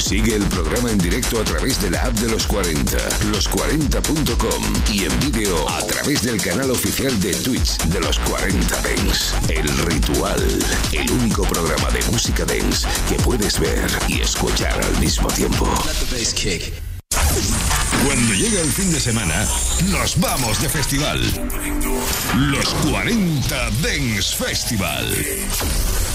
Sigue el programa en directo a través de la app de los 40, los40.com y en vídeo a través del canal oficial de Twitch de los 40 Dens. El Ritual, el único programa de música dance que puedes ver y escuchar al mismo tiempo. Cuando llega el fin de semana, nos vamos de festival. Los 40 Dance Festival.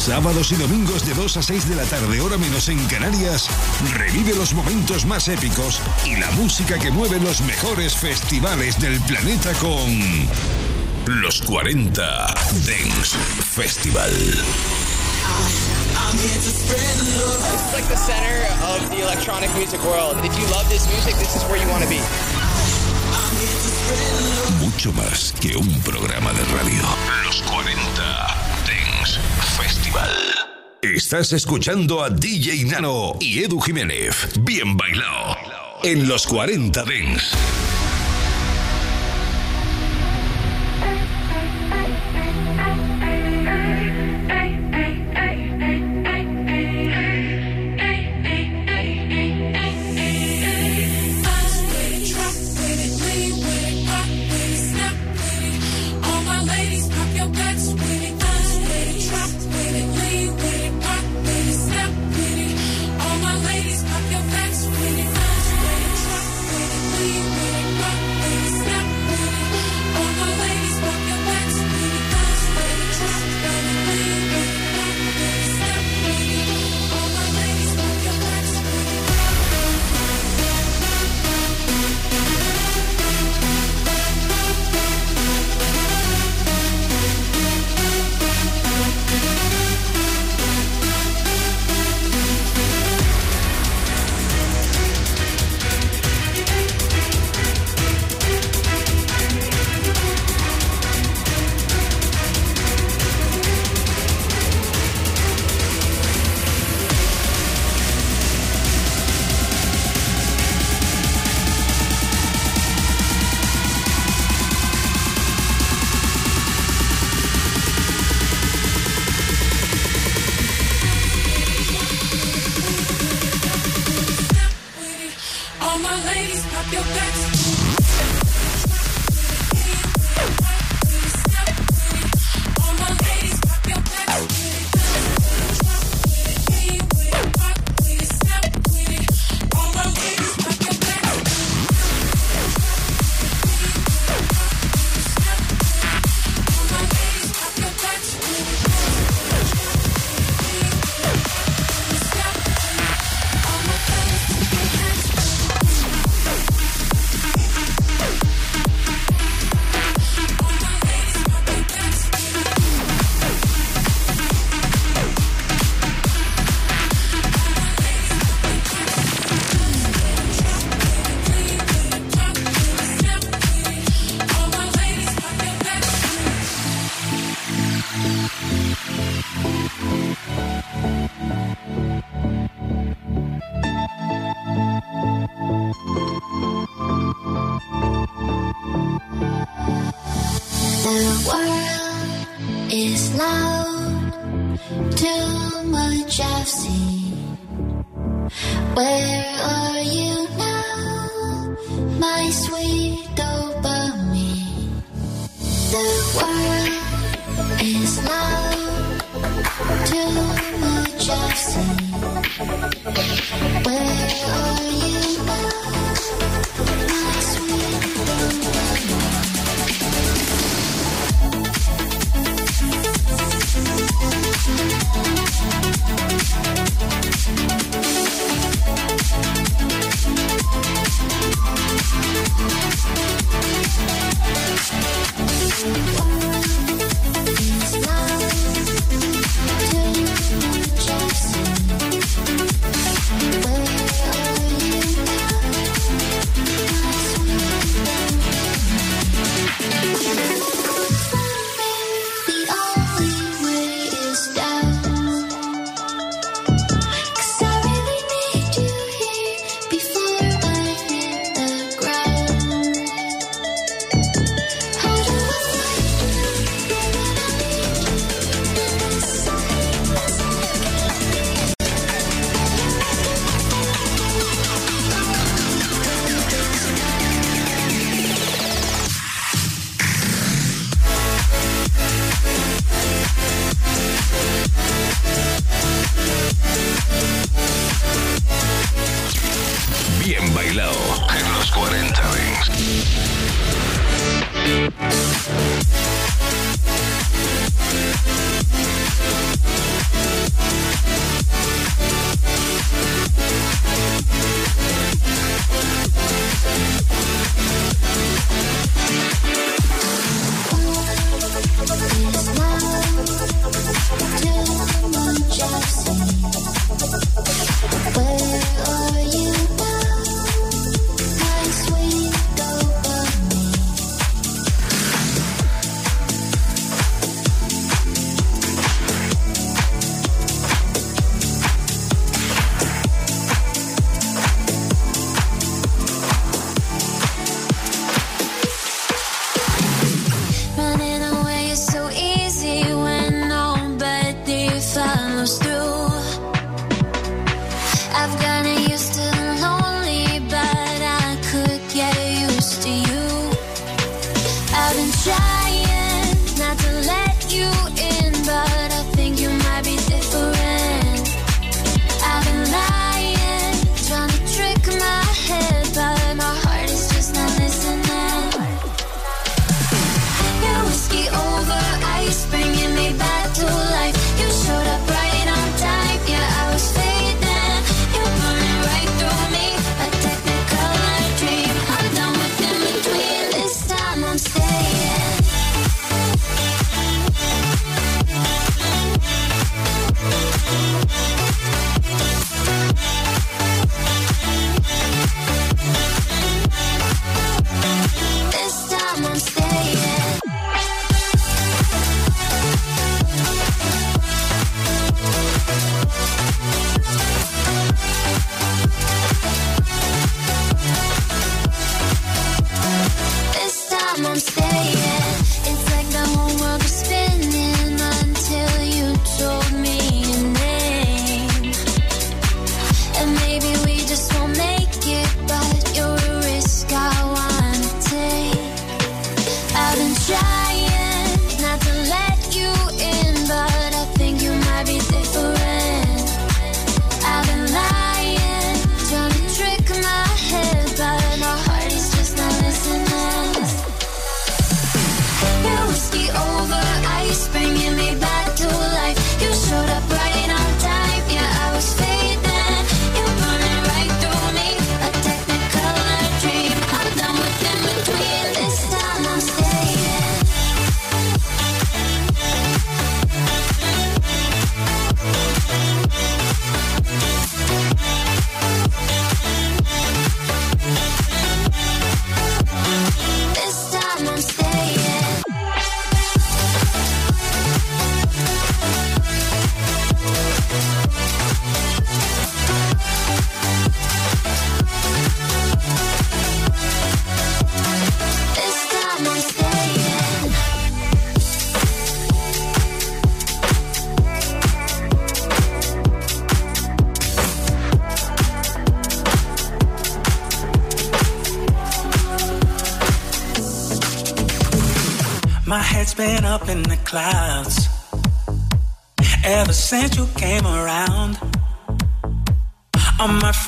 Sábados y domingos de 2 a 6 de la tarde, hora menos en Canarias, revive los momentos más épicos y la música que mueve los mejores festivales del planeta con los 40 Dance Festival. It's like the center of the electronic music world. If you love this music, this is where you want to be. Mucho más que un programa de radio. Los 40 Festival. Estás escuchando a DJ Nano y Edu Jiménez. Bien bailado. En los 40 Dance. Where are you now, my sweet dopamine? The world is. Where are you now, Where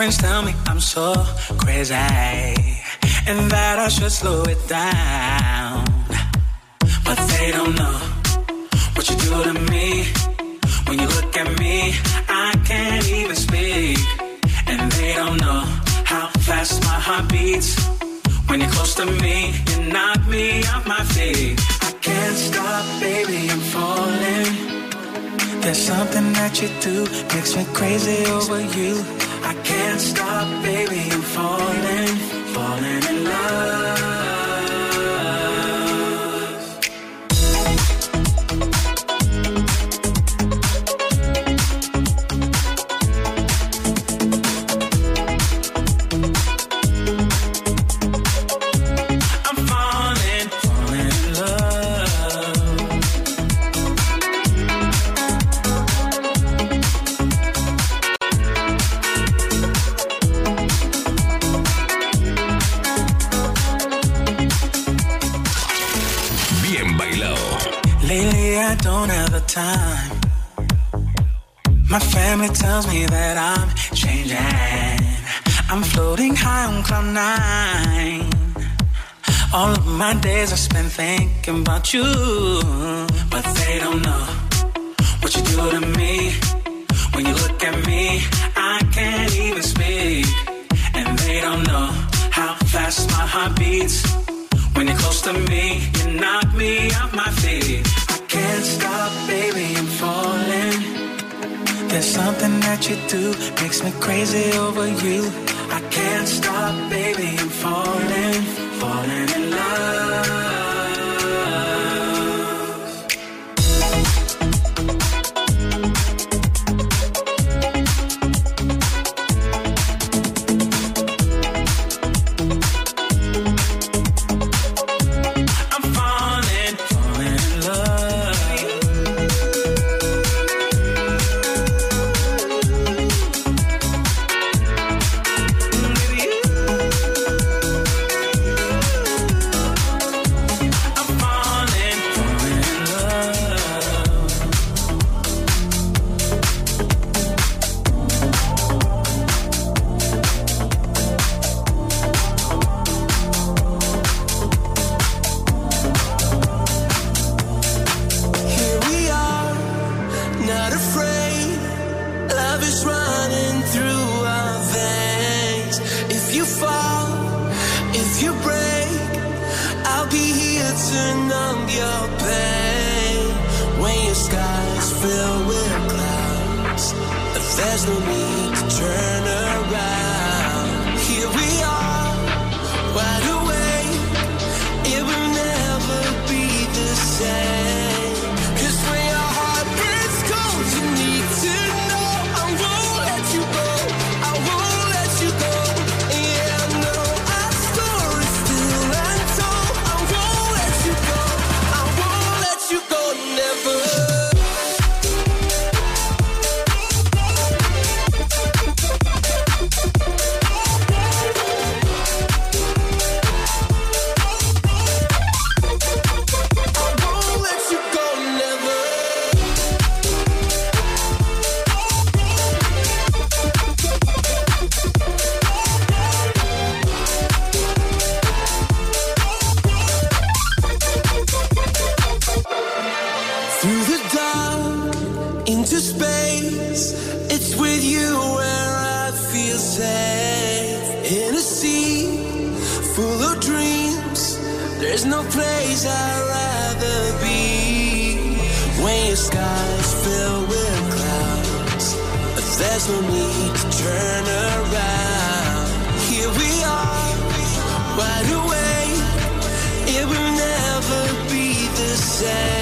friends tell me I'm so crazy and that I should slow it down. But they don't know what you do to me. When you look at me, I can't even speak. And they don't know how fast my heart beats. When you're close to me, you knock me off my feet. I can't stop, baby, I'm falling. There's something that you do makes me crazy over you. I can't stop, baby, I'm falling, falling in love. it tells me that I'm changing. I'm floating high on cloud nine. All of my days I spent thinking about you, but they don't know what you do to me. When you look at me, I can't even speak, and they don't know how fast my heart beats. When you're close to me, you knock me off my feet. Something that you do makes me crazy over you. I can't stop, baby, I'm falling, falling in love. Place I'd rather be. When your skies fill with clouds, there's no need to turn around. Here we are, wide awake. It will never be the same.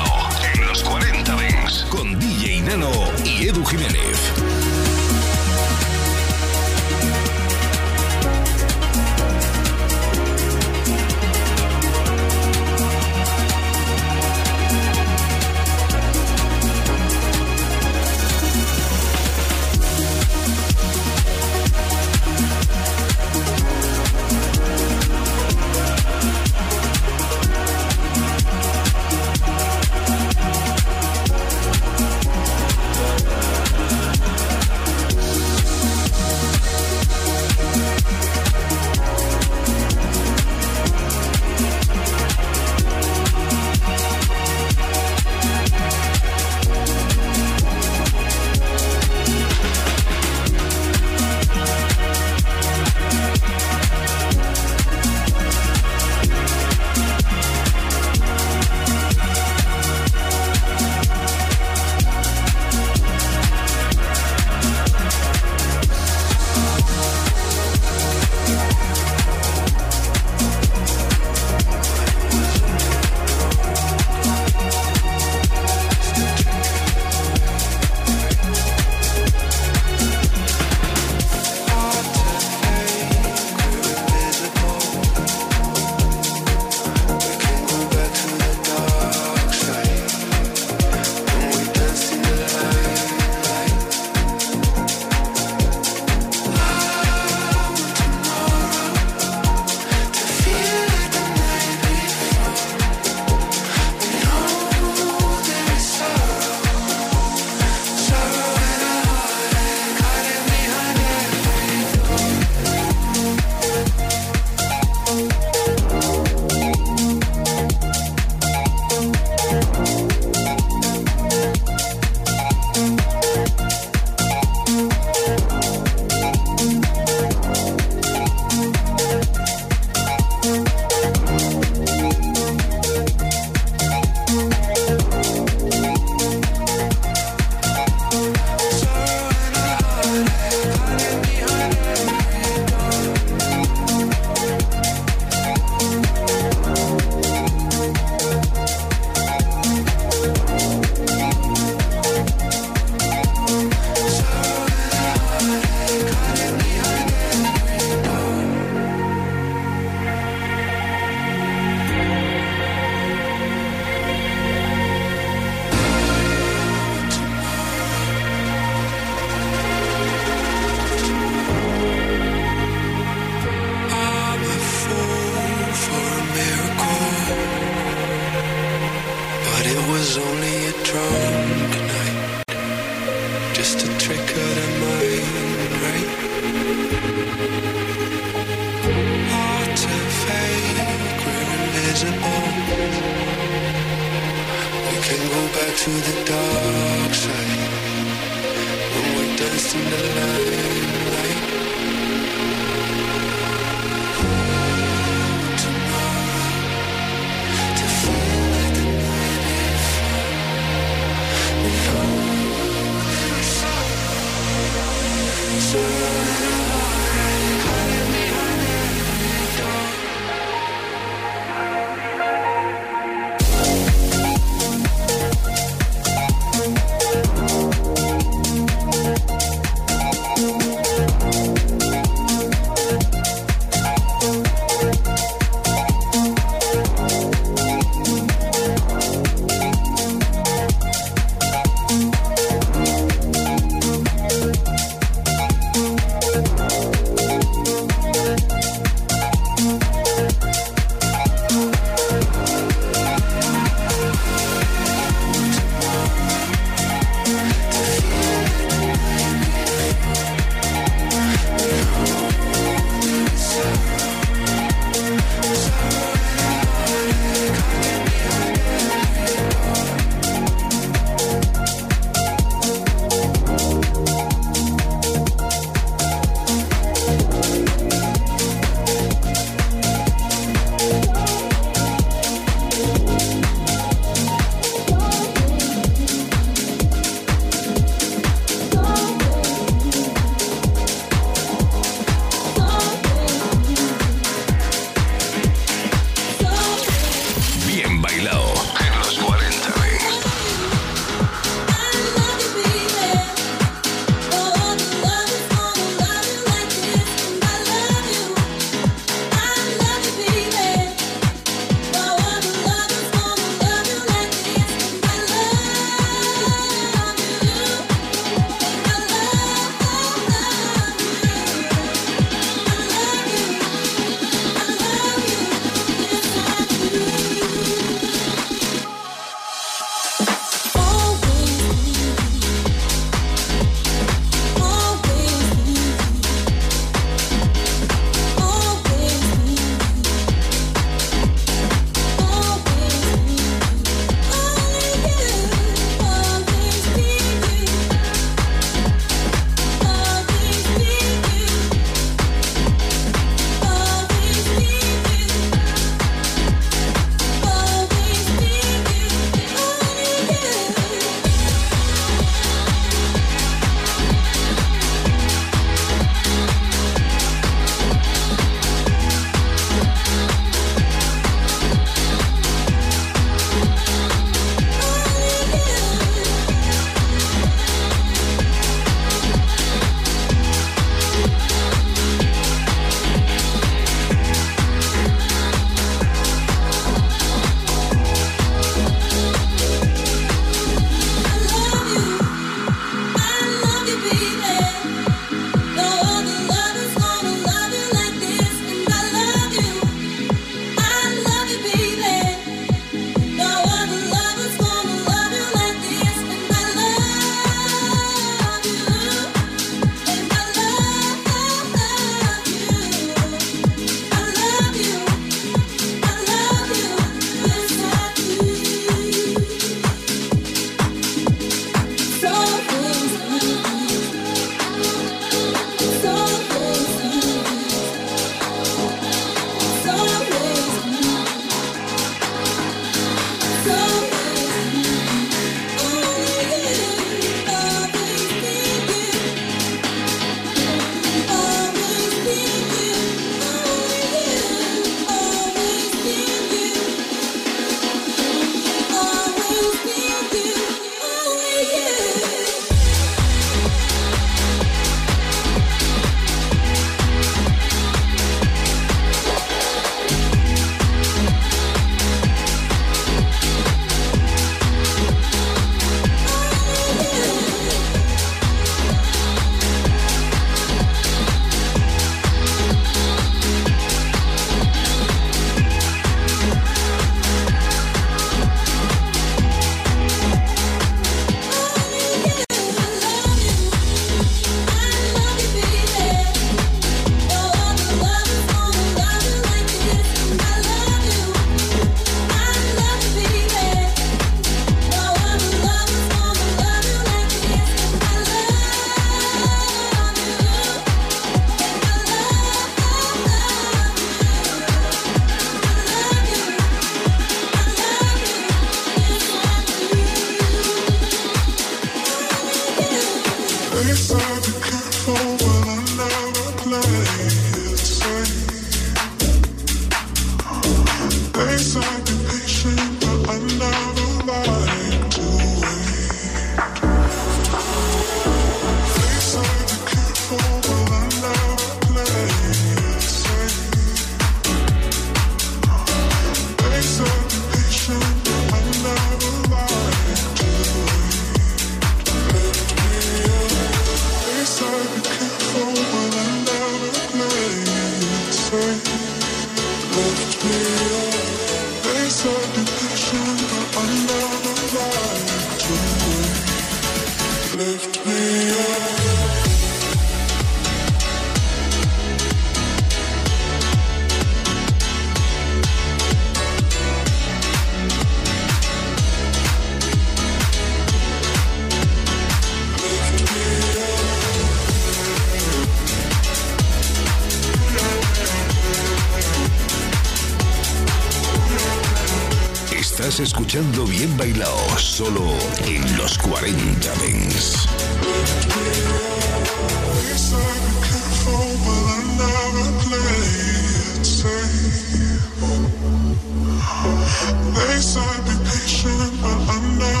They said be patient, but I never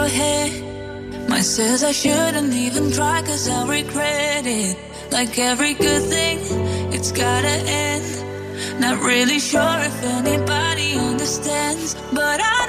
your head. Says I shouldn't even try, cause I'll regret it. Like every good thing, it's gotta end. Not really sure if anybody understands, but I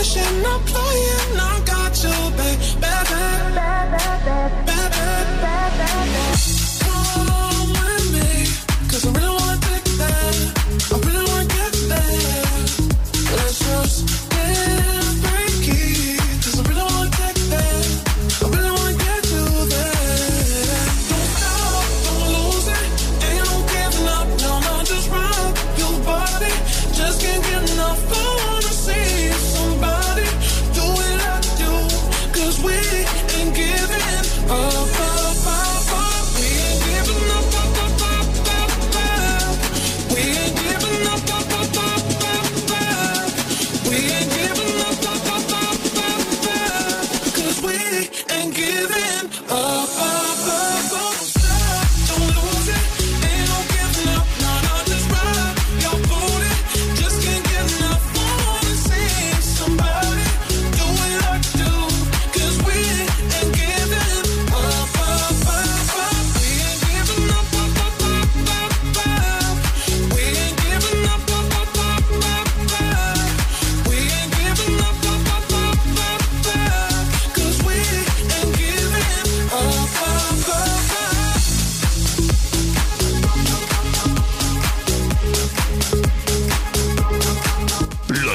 pushing, I'm playing, I'm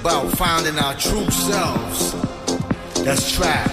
about finding our true selves. That's trap.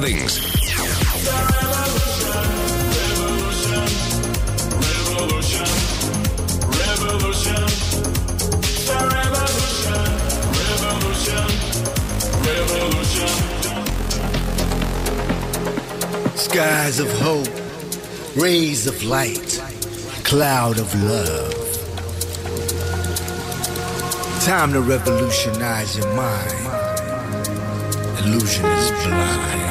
to. Skies of hope, rays of light, cloud of love. Time to revolutionize your mind. Illusion is blind.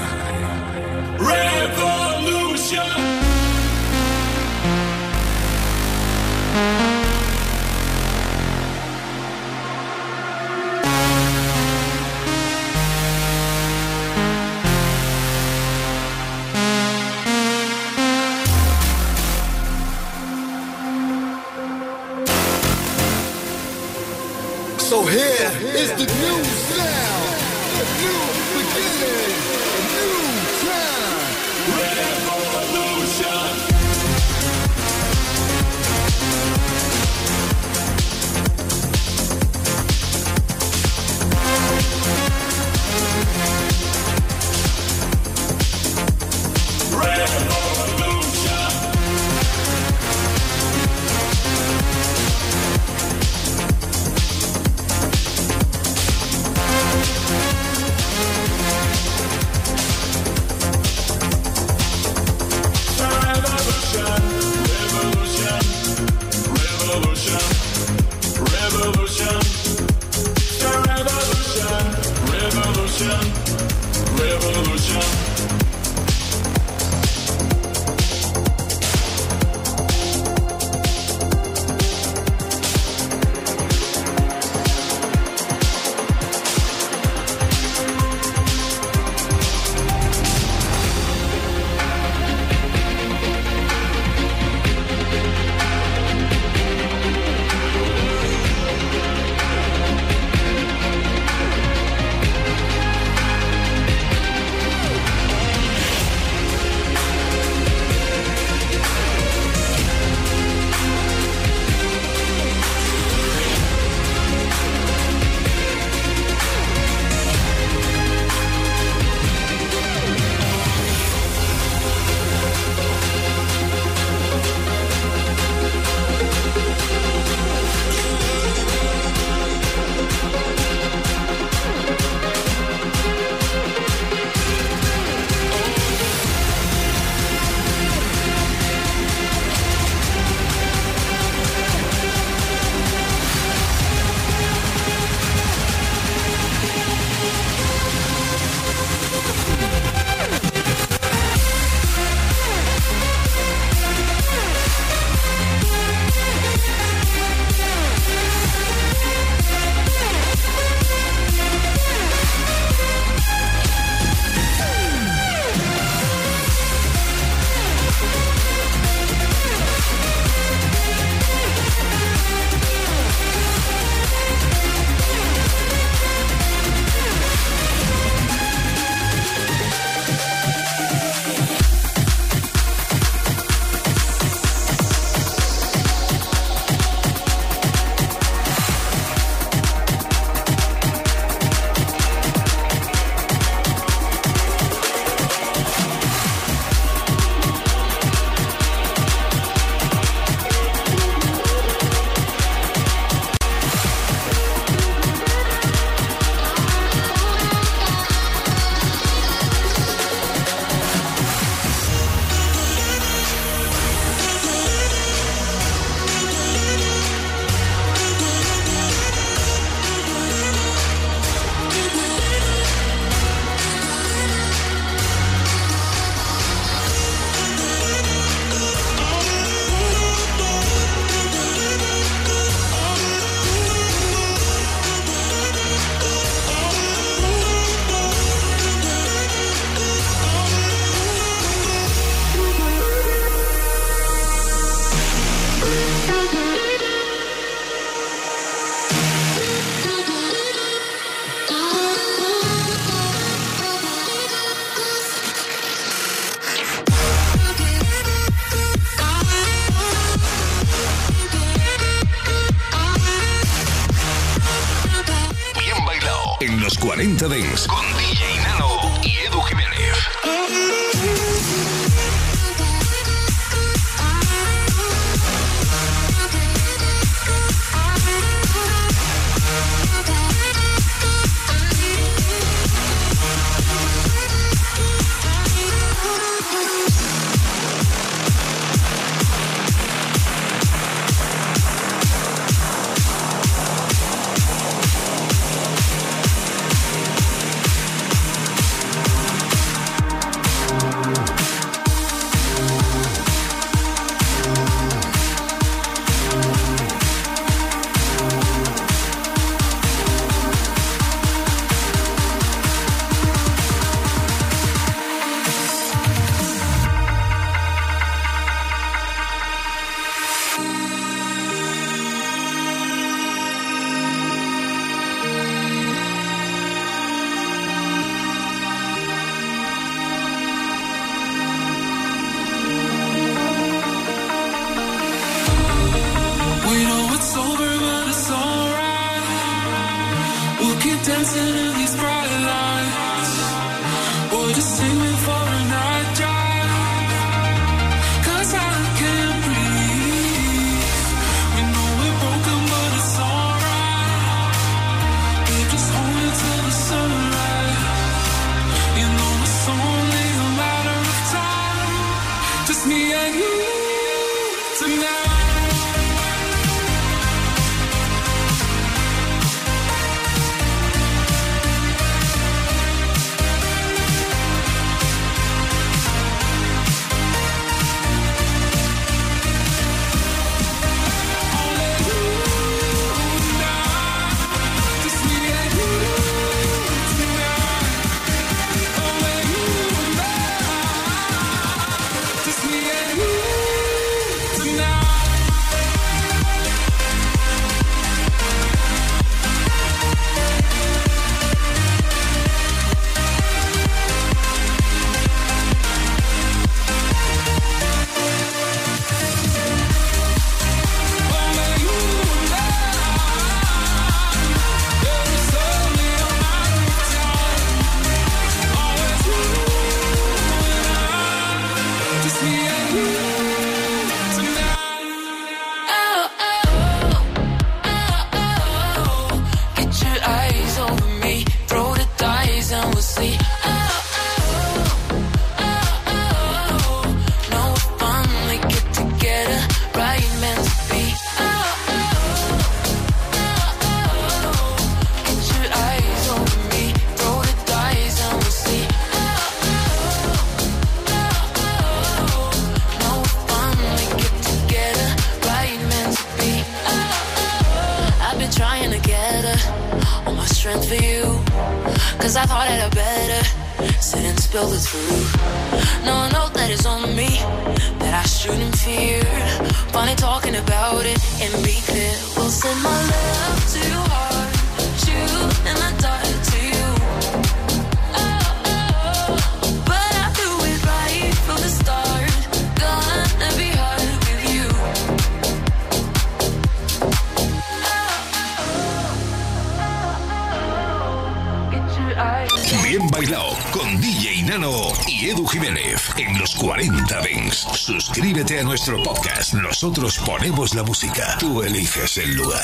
Nosotros ponemos la música. Tú eliges el lugar.